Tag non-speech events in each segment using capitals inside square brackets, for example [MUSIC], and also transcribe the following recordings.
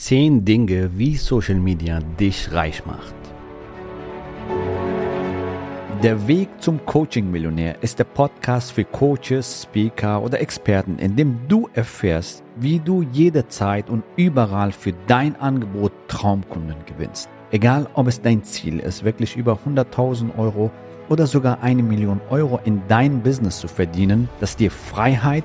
10 Dinge, wie Social Media dich reich macht. Der Weg zum Coaching-Millionär ist der Podcast für Coaches, Speaker oder Experten, in dem du erfährst, wie du jederzeit und überall für dein Angebot Traumkunden gewinnst. Egal, ob es dein Ziel ist, wirklich über 100.000 Euro oder sogar eine Million Euro in dein Business zu verdienen, das dir Freiheit,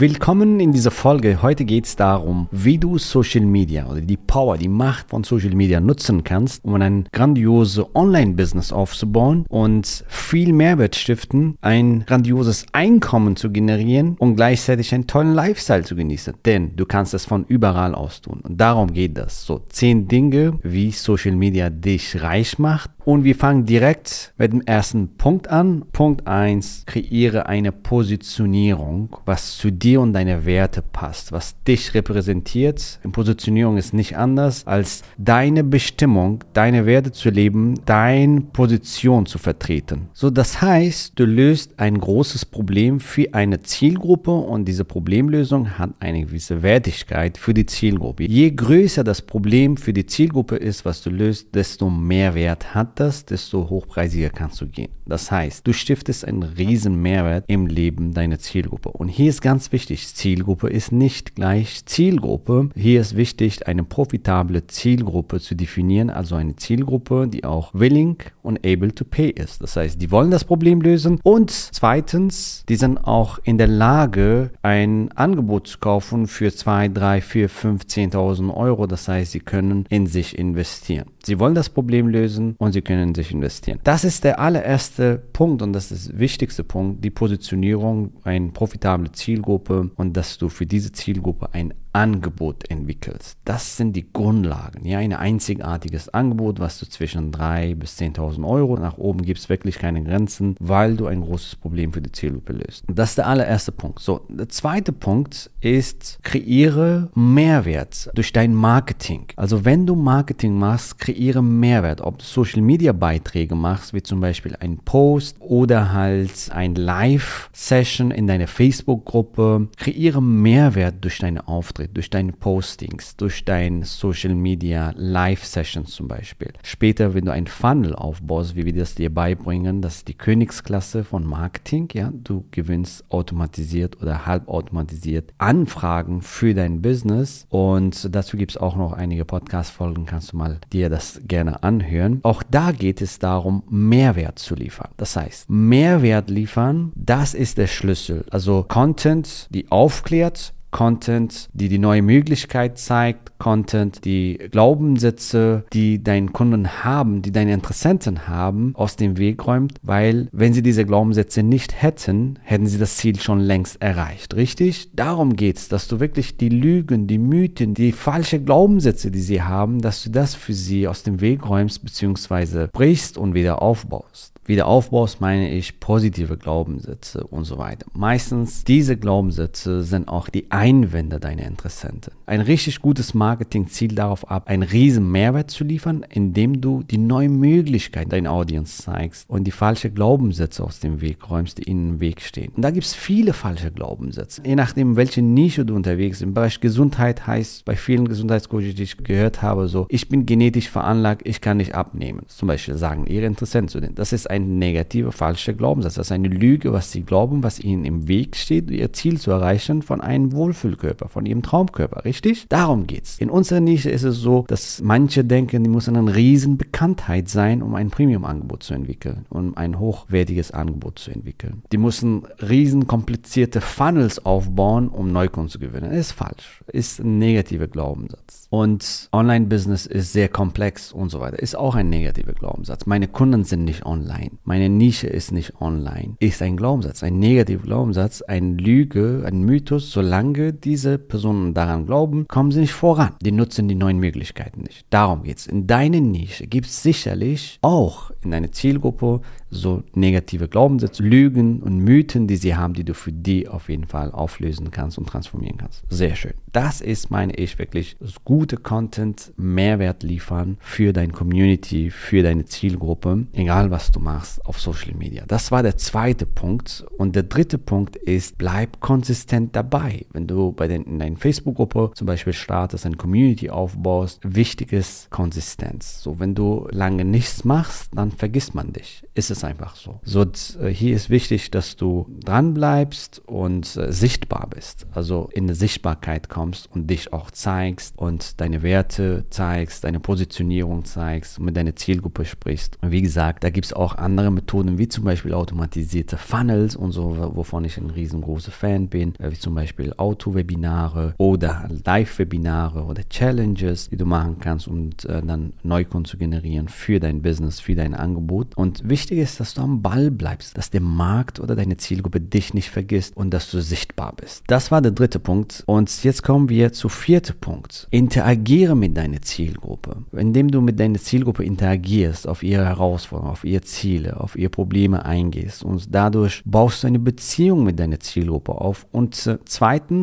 Willkommen in dieser Folge. Heute geht es darum, wie du Social Media oder die Power, die Macht von Social Media nutzen kannst, um ein grandioses Online-Business aufzubauen und viel Mehrwert stiften, ein grandioses Einkommen zu generieren und gleichzeitig einen tollen Lifestyle zu genießen. Denn du kannst es von überall aus tun. Und darum geht das. So zehn Dinge, wie Social Media dich reich macht und wir fangen direkt mit dem ersten Punkt an. Punkt 1, kreiere eine Positionierung, was zu dir und deine Werte passt, was dich repräsentiert. In Positionierung ist nicht anders als deine Bestimmung, deine Werte zu leben, deine Position zu vertreten. So, das heißt, du löst ein großes Problem für eine Zielgruppe und diese Problemlösung hat eine gewisse Wertigkeit für die Zielgruppe. Je größer das Problem für die Zielgruppe ist, was du löst, desto mehr Wert hat das, desto hochpreisiger kannst du gehen. Das heißt, du stiftest einen riesen Mehrwert im Leben deiner Zielgruppe. Und hier ist ganz wichtig, Zielgruppe ist nicht gleich Zielgruppe. Hier ist wichtig, eine profitable Zielgruppe zu definieren, also eine Zielgruppe, die auch willing und able to pay ist. Das heißt, die wollen das Problem lösen und zweitens, die sind auch in der Lage, ein Angebot zu kaufen für 2, 3, 4, 5, 10.000 Euro. Das heißt, sie können in sich investieren. Sie wollen das Problem lösen und sie können sich investieren. Das ist der allererste Punkt und das ist der wichtigste Punkt, die Positionierung, eine profitable Zielgruppe und dass du für diese Zielgruppe ein Angebot entwickelst. Das sind die Grundlagen. Ja, ein einzigartiges Angebot, was du zwischen 3.000 bis 10.000 Euro nach oben gibst, wirklich keine Grenzen, weil du ein großes Problem für die Zielgruppe löst. Das ist der allererste Punkt. So, der zweite Punkt ist, kreiere Mehrwert durch dein Marketing. Also wenn du Marketing machst, kreiere Mehrwert. Ob du Social Media Beiträge machst, wie zum Beispiel ein Post oder halt ein Live-Session in deiner Facebook-Gruppe, kreiere Mehrwert durch deine Auftritte durch deine Postings, durch deine Social Media Live Sessions zum Beispiel. Später, wenn du ein Funnel aufbaust, wie wir das dir beibringen, das ist die Königsklasse von Marketing, ja, du gewinnst automatisiert oder halbautomatisiert Anfragen für dein Business und dazu gibt es auch noch einige Podcast-Folgen, kannst du mal dir das gerne anhören. Auch da geht es darum, Mehrwert zu liefern. Das heißt, Mehrwert liefern, das ist der Schlüssel. Also Content, die aufklärt, Content, die die neue Möglichkeit zeigt, Content, die Glaubenssätze, die deinen Kunden haben, die deine Interessenten haben, aus dem Weg räumt, weil wenn sie diese Glaubenssätze nicht hätten, hätten sie das Ziel schon längst erreicht, richtig? Darum geht es, dass du wirklich die Lügen, die Mythen, die falschen Glaubenssätze, die sie haben, dass du das für sie aus dem Weg räumst bzw. brichst und wieder aufbaust. Wiederaufbaust meine ich positive Glaubenssätze und so weiter. Meistens diese Glaubenssätze sind auch die Einwände deiner Interessenten. Ein richtig gutes Marketing zielt darauf ab, einen riesen Mehrwert zu liefern, indem du die neue Möglichkeit deiner Audience zeigst und die falschen Glaubenssätze aus dem Weg räumst, die ihnen im Weg stehen. Und da gibt es viele falsche Glaubenssätze. Je nachdem, welche Nische du unterwegs bist. Im Bereich Gesundheit heißt bei vielen Gesundheitscoaches, die ich gehört habe, so, ich bin genetisch veranlagt, ich kann nicht abnehmen. Zum Beispiel sagen ihre Interessenten zu denen. Das ist ein negativer, falscher Glaubenssatz. Das ist eine Lüge, was sie glauben, was ihnen im Weg steht, ihr Ziel zu erreichen von einem Wohlfühlkörper, von ihrem Traumkörper, richtig? Darum geht's. In unserer Nische ist es so, dass manche denken, die muss eine riesen Bekanntheit sein, um ein Premium-Angebot zu entwickeln, um ein hochwertiges Angebot zu entwickeln. Die müssen riesen komplizierte Funnels aufbauen, um Neukunden zu gewinnen. Ist falsch. Ist ein negativer Glaubenssatz. Und Online-Business ist sehr komplex und so weiter. Ist auch ein negativer Glaubenssatz. Meine Kunden sind nicht online. Meine Nische ist nicht online. Ist ein Glaubenssatz, ein negativer Glaubenssatz, eine Lüge, ein Mythos, solange solange diese Personen daran glauben, kommen sie nicht voran. Die nutzen die neuen Möglichkeiten nicht. Darum geht es. In deiner Nische gibt es sicherlich auch in deiner Zielgruppe so negative Glaubenssätze, Lügen und Mythen, die sie haben, die du für die auf jeden Fall auflösen kannst und transformieren kannst. Sehr schön. Das ist, meine ich, wirklich gute Content, Mehrwert liefern für deine Community, für deine Zielgruppe, egal was du machst auf Social Media. Das war der zweite Punkt. Und der dritte Punkt ist, bleib konsistent dabei. Wenn du bei den, in deiner Facebook-Gruppe zum Beispiel startest, eine Community aufbaust, wichtig ist Konsistenz. So, wenn du lange nichts machst, dann vergisst man dich. Ist es einfach so. So, äh, hier ist wichtig, dass du dran bleibst und äh, sichtbar bist. Also in eine Sichtbarkeit kommst und dich auch zeigst und deine Werte zeigst, deine Positionierung zeigst mit deiner Zielgruppe sprichst. Und wie gesagt, da gibt es auch andere Methoden, wie zum Beispiel automatisierte Funnels und so, wovon ich ein riesengroßer Fan bin, äh, wie zum Beispiel Auto-Webinare oder Live-Webinare oder Challenges, die du machen kannst, um äh, dann Neukunden zu generieren für dein Business, für dein Angebot. Und wichtig ist, dass du am Ball bleibst, dass der Markt oder deine Zielgruppe dich nicht vergisst und dass du sichtbar bist. Das war der dritte Punkt. Und jetzt kommen wir zu vierten Punkt. Interagiere mit deiner Zielgruppe. Indem du mit deiner Zielgruppe interagierst, auf ihre Herausforderungen, auf ihre Ziele, auf ihre Probleme eingehst und dadurch baust du eine Beziehung mit deiner Zielgruppe auf. Und äh,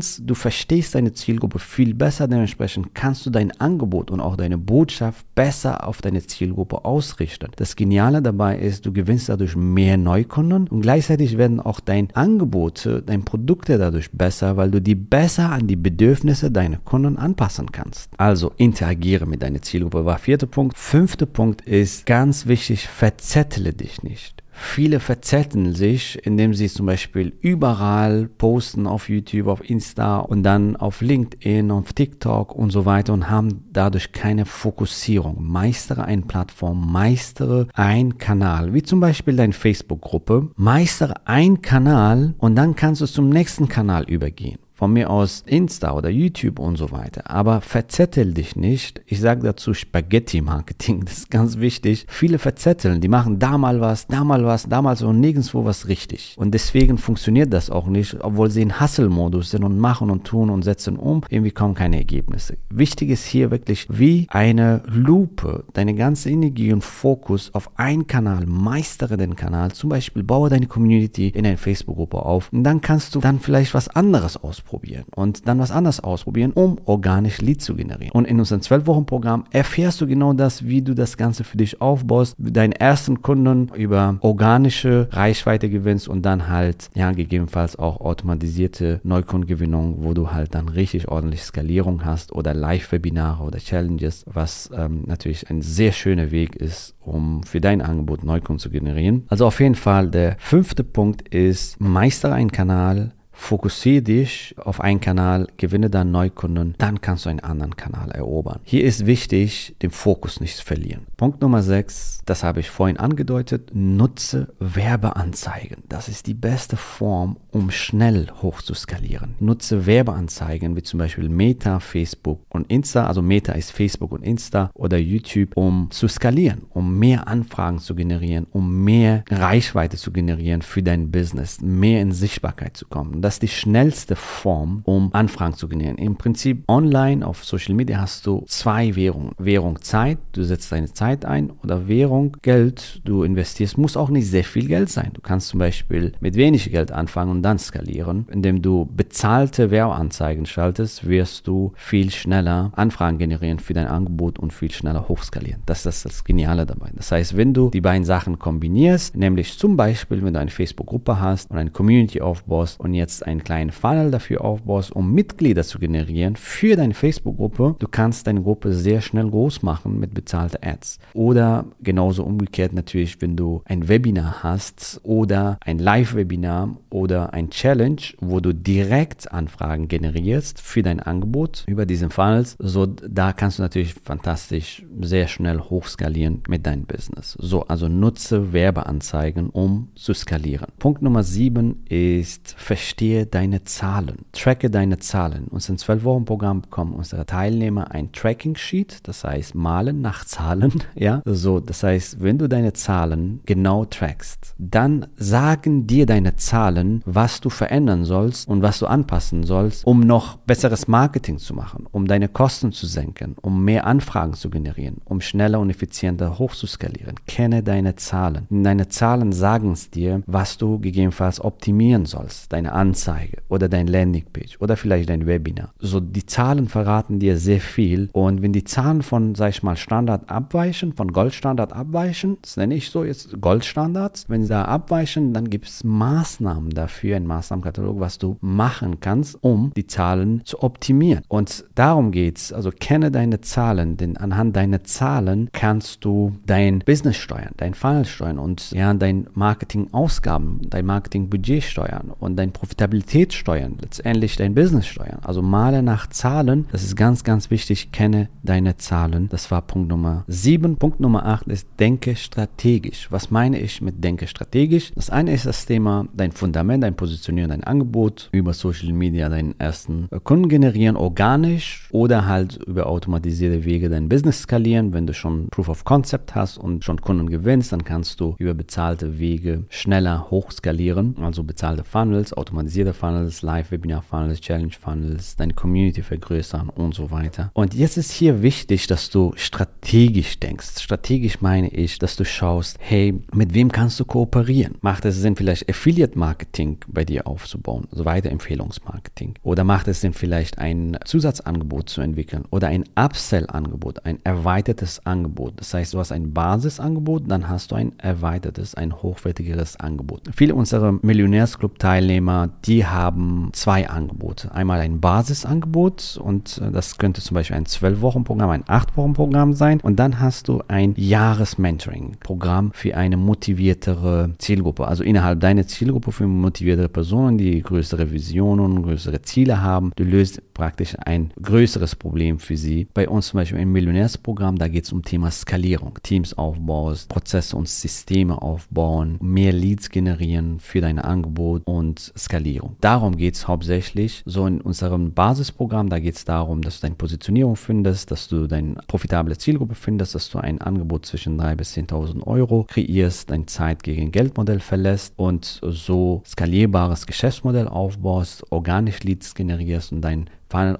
zweitens, du verstehst deine Zielgruppe viel besser, dementsprechend kannst du dein Angebot und auch deine Botschaft besser auf deine Zielgruppe ausrichten. Das Geniale dabei ist, du gewinnst dadurch mehr Neukunden und gleichzeitig werden auch dein Angebote, dein Produkte dadurch besser, weil du die besser an die Bedürfnisse deiner Kunden anpassen kannst. Also interagiere mit deiner Zielgruppe war vierter Punkt. Fünfter Punkt ist ganz wichtig, verzettle dich nicht. Viele verzetteln sich, indem sie zum Beispiel überall posten auf YouTube, auf Insta und dann auf LinkedIn, auf TikTok und so weiter und haben dadurch keine Fokussierung. Meistere eine Plattform, meistere ein Kanal, wie zum Beispiel deine Facebook-Gruppe. Meistere ein Kanal und dann kannst du zum nächsten Kanal übergehen von mir aus Insta oder YouTube und so weiter. Aber verzettel dich nicht. Ich sage dazu Spaghetti-Marketing, [LAUGHS] das ist ganz wichtig. Viele verzetteln, die machen da mal was, da mal was, damals und nirgendwo was richtig. Und deswegen funktioniert das auch nicht, obwohl sie in Hustle-Modus sind und machen und tun und setzen um. Irgendwie kommen keine Ergebnisse. Wichtig ist hier wirklich wie eine Lupe, deine ganze Energie und Fokus auf einen Kanal, meistere den Kanal. Zum Beispiel baue deine Community in eine Facebook-Gruppe auf und dann kannst du dann vielleicht was anderes ausprobieren ausprobieren und dann was anderes ausprobieren, um organisch Lead zu generieren. Und in unserem 12-Wochen-Programm erfährst du genau das, wie du das Ganze für dich aufbaust, deinen ersten Kunden über organische Reichweite gewinnst und dann halt, ja, gegebenenfalls auch automatisierte Neukundengewinnung, wo du halt dann richtig ordentlich Skalierung hast oder Live-Webinare oder Challenges, was ähm, natürlich ein sehr schöner Weg ist, um für dein Angebot Neukunden zu generieren. Also auf jeden Fall der fünfte Punkt ist, meistere einen Kanal, Fokussiere dich auf einen Kanal, gewinne dann Neukunden, dann kannst du einen anderen Kanal erobern. Hier ist wichtig, den Fokus nicht zu verlieren. Punkt Nummer 6, das habe ich vorhin angedeutet, nutze Werbeanzeigen. Das ist die beste Form, um schnell hoch zu skalieren. Nutze Werbeanzeigen wie zum Beispiel Meta, Facebook und Insta, also Meta ist Facebook und Insta oder YouTube, um zu skalieren, um mehr Anfragen zu generieren, um mehr Reichweite zu generieren für dein Business, mehr in Sichtbarkeit zu kommen das ist die schnellste Form, um Anfragen zu generieren. Im Prinzip online auf Social Media hast du zwei Währungen. Währung Zeit, du setzt deine Zeit ein oder Währung Geld, du investierst, muss auch nicht sehr viel Geld sein. Du kannst zum Beispiel mit wenig Geld anfangen und dann skalieren. Indem du bezahlte Werbeanzeigen schaltest, wirst du viel schneller Anfragen generieren für dein Angebot und viel schneller hochskalieren. Das ist das Geniale dabei. Das heißt, wenn du die beiden Sachen kombinierst, nämlich zum Beispiel, wenn du eine Facebook-Gruppe hast und eine Community aufbaust und jetzt jetzt einen kleinen Funnel dafür aufbaust, um Mitglieder zu generieren für deine Facebook-Gruppe, du kannst deine Gruppe sehr schnell groß machen mit bezahlten Ads. Oder genauso umgekehrt natürlich, wenn du ein Webinar hast oder ein Live-Webinar oder ein Challenge, wo du direkt Anfragen generierst für dein Angebot über diesen Funnels, so da kannst du natürlich fantastisch sehr schnell hochskalieren mit deinem Business. So, also nutze Werbeanzeigen, um zu skalieren. Punkt Nummer sieben ist, verstehe dir deine Zahlen. Tracke deine Zahlen. Uns in 12 Wochen Programm bekommen unsere Teilnehmer ein Tracking Sheet, das heißt malen nach Zahlen, [LAUGHS] ja. So, das heißt, wenn du deine Zahlen genau trackst, dann sagen dir deine Zahlen, was du verändern sollst und was du anpassen sollst, um noch besseres Marketing zu machen, um deine Kosten zu senken, um mehr Anfragen zu generieren, um schneller und effizienter hochzuskalieren. Kenne deine Zahlen. Deine Zahlen sagen es dir, was du gegebenenfalls optimieren sollst. Deine Anzeige oder dein Landingpage oder vielleicht dein Webinar. So, die Zahlen verraten dir sehr viel und wenn die Zahlen von, sag ich mal, Standard abweichen, von Goldstandard abweichen, das nenne ich so jetzt Goldstandards, wenn sie da abweichen, dann gibt es Maßnahmen dafür, ein Maßnahmenkatalog, was du machen kannst, um die Zahlen zu optimieren. Und darum geht es. Also kenne deine Zahlen, denn anhand deiner Zahlen kannst du dein Business steuern, dein Funnel steuern und ja, dein Marketingausgaben, dein Marketingbudget steuern und dein Profitabilität steuern, letztendlich dein Business steuern. Also male nach Zahlen. Das ist ganz, ganz wichtig. Kenne deine Zahlen. Das war Punkt Nummer 7. Punkt Nummer 8 ist denke strategisch. Was meine ich mit denke strategisch? Das eine ist das Thema dein Fundament, dein Positionieren, dein Angebot über Social Media deinen ersten Kunden generieren, organisch oder halt über automatisierte Wege dein Business skalieren. Wenn du schon Proof of Concept hast und schon Kunden gewinnst, dann kannst du über bezahlte Wege schneller hochskalieren. Also bezahlte Funnels, automatisierte Funnels, Live-Webinar-Funnels, Challenge-Funnels, deine Community vergrößern und so weiter. Und jetzt ist hier wichtig, dass du strategisch denkst. Strategisch meine ich, dass du schaust, hey, mit wem kannst du kooperieren? Macht es Sinn, vielleicht Affiliate-Marketing bei dir aufzubauen, also Weiterempfehlungsmarketing? Oder macht es Sinn, vielleicht ein Zusatzangebot zu entwickeln oder ein Upsell-Angebot, ein erweitertes Angebot? Das heißt, du hast ein Basisangebot, dann hast du ein erweitertes, ein hochwertigeres Angebot. Viele unserer Millionärsclub-Teilnehmer, die haben zwei Angebote. Einmal ein Basisangebot und äh, das könnte zum Beispiel ein 12-Wochen-Programm, ein 8-Wochen-Programm sein. Und dann hast du ein Jahres-Mentoring-Programm für eine motiviertere Zielgruppe. Also innerhalb deiner Zielgruppe für motiviertere Personen, die größere Visionen, größere Ziele haben. Du löst praktisch ein größeres Problem für sie. Bei uns zum Beispiel im Millionärsprogramm, da geht es um Thema Skalierung. Teams aufbaust, Prozesse und Systeme aufbauen, mehr Leads generieren für dein Angebot und Skalierung. Darum geht es hauptsächlich. So in unserem Basisprogramm, da geht es darum, dass du deine Positionierung findest, dass du deine profitable Zielgruppe findest, dass du ein Angebot zwischen 3.000 bis 10.000 Euro kreierst, dein Zeit gegen Geldmodell verlässt und so skalierbares Geschäftsmodell aufbaust, organisch Leads generierst und dein Funnel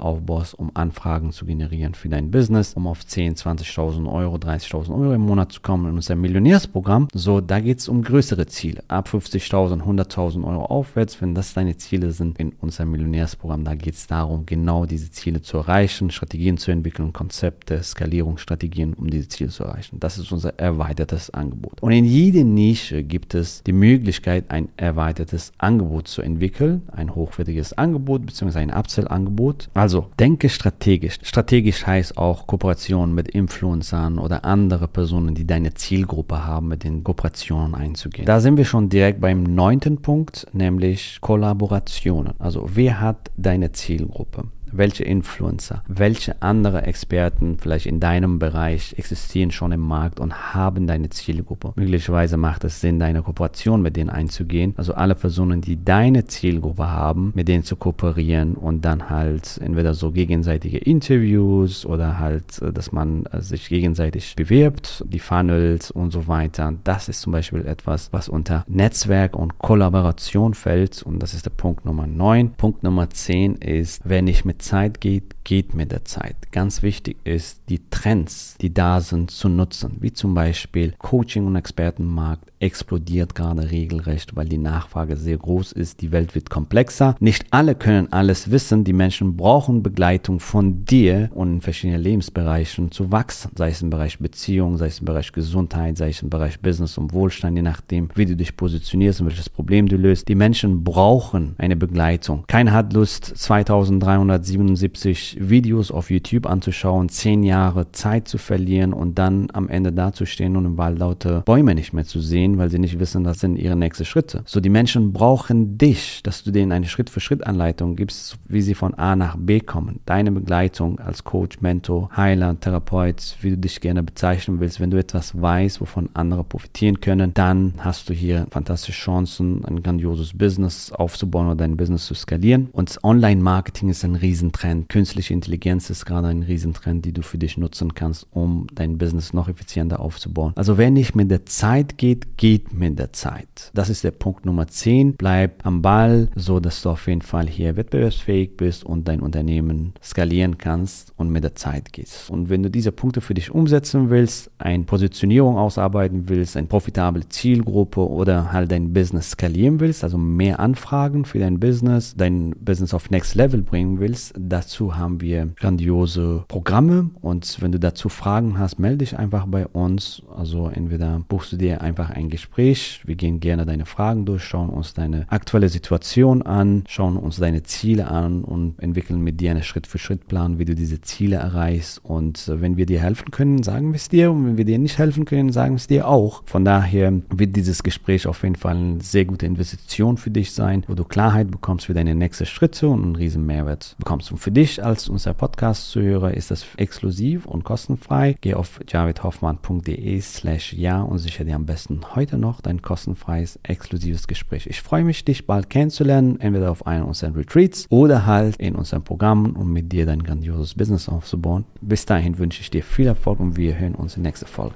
um Anfragen zu generieren für dein Business, um auf 10, 20.000 Euro, 30.000 Euro im Monat zu kommen in unser Millionärsprogramm. So, da geht es um größere Ziele. Ab 50.000, 100.000 Euro aufwärts, wenn das deine Ziele sind in unserem Millionärsprogramm, da geht es darum, genau diese Ziele zu erreichen, Strategien zu entwickeln, Konzepte, Skalierungsstrategien, um diese Ziele zu erreichen. Das ist unser erweitertes Angebot. Und in jeder Nische gibt es die Möglichkeit, ein erweitertes Angebot zu entwickeln, ein hochwertiges Angebot bzw. ein Upsell-Angebot Also denke strategisch. Strategisch heißt auch Kooperation mit Influencern oder andere Personen, die deine Zielgruppe haben, mit den Kooperationen einzugehen. Da sind wir schon direkt beim neunten Punkt, nämlich Kollaborationen. Also wer hat deine Zielgruppe? Welche Influencer, welche andere Experten vielleicht in deinem Bereich existieren schon im Markt und haben deine Zielgruppe. Möglicherweise macht es Sinn, deine Kooperation mit denen einzugehen. Also alle Personen, die deine Zielgruppe haben, mit denen zu kooperieren und dann halt entweder so gegenseitige Interviews oder halt, äh, dass man äh, sich gegenseitig bewirbt, die Funnels und so weiter. Das ist zum Beispiel etwas, was unter Netzwerk und Kollaboration fällt und das ist der Punkt Nummer 9. Punkt Nummer 10 ist, wenn ich mit Zeit geht, geht mit der Zeit. Ganz wichtig ist, die Trends, die da sind, zu nutzen. Wie zum Beispiel Coaching- und Expertenmarkt explodiert gerade regelrecht, weil die Nachfrage sehr groß ist. Die Welt wird komplexer. Nicht alle können alles wissen. Die Menschen brauchen Begleitung von dir und in verschiedenen Lebensbereichen zu wachsen. Sei es im Bereich Beziehung, sei es im Bereich Gesundheit, sei es im Bereich Business und Wohlstand, je nachdem, wie du dich positionierst und welches Problem du löst. Die Menschen brauchen eine Begleitung. Keiner hat Lust, 2377 Videos auf YouTube anzuschauen, zehn Jahre Zeit zu verlieren und dann am Ende dazustehen und im Wald laute Bäume nicht mehr zu sehen, weil sie nicht wissen, das sind ihre nächsten Schritte. So, die Menschen brauchen dich, dass du denen eine Schritt-für-Schritt-Anleitung gibst, wie sie von A nach B kommen. Deine Begleitung als Coach, Mentor, Heiler, Therapeut, wie du dich gerne bezeichnen willst. Wenn du etwas weißt, wovon andere profitieren können, dann hast du hier fantastische Chancen, ein grandioses Business aufzubauen oder dein Business zu skalieren. Und Online-Marketing ist ein Riesentrend. Künstliche Intelligenz ist gerade ein Riesentrend, die du für dich nutzen kannst, um dein Business noch effizienter aufzubauen. Also wer nicht mit der Zeit geht, geht mit der Zeit. Das ist der Punkt Nummer 10. Bleib am Ball, so dass du auf jeden Fall hier wettbewerbsfähig bist und dein Unternehmen skalieren kannst und mit der Zeit gehst. Und wenn du diese Punkte für dich umsetzen willst, eine Positionierung ausarbeiten willst, eine profitable Zielgruppe oder halt dein Business skalieren willst, also mehr Anfragen für dein Business, dein Business auf Next Level bringen willst, dazu haben wir grandiose Programme und wenn du dazu Fragen hast, melde dich einfach bei uns. Also entweder buchst du dir einfach ein Gespräch, wir gehen gerne deine Fragen durch, schauen uns deine aktuelle Situation an, schauen uns deine Ziele an und entwickeln mit dir einen Schritt-für-Schritt-Plan, wie du diese Ziele erreichst. Und äh, wenn wir dir helfen können, sagen wir es dir. Und wenn wir dir nicht helfen können, sagen wir es dir auch. Von daher wird dieses Gespräch auf jeden Fall eine sehr gute Investition für dich sein, wo du Klarheit bekommst für deine nächsten Schritte und einen riesen Mehrwert bekommst. Und für dich als unser Podcast-Zuhörer ist das exklusiv und kostenfrei. Geh auf javidhoffmann.de slash ja und sichere dir am besten heute noch dein kostenfreies, exklusives Gespräch. Ich freue mich, dich bald kennenzulernen, entweder auf einem unserer Retreats oder halt in unserem Programm, um mit dir dein grandioses Business aufzubauen. Bis dahin wünsche ich dir viel Erfolg und wir hören uns in der nächsten Folge.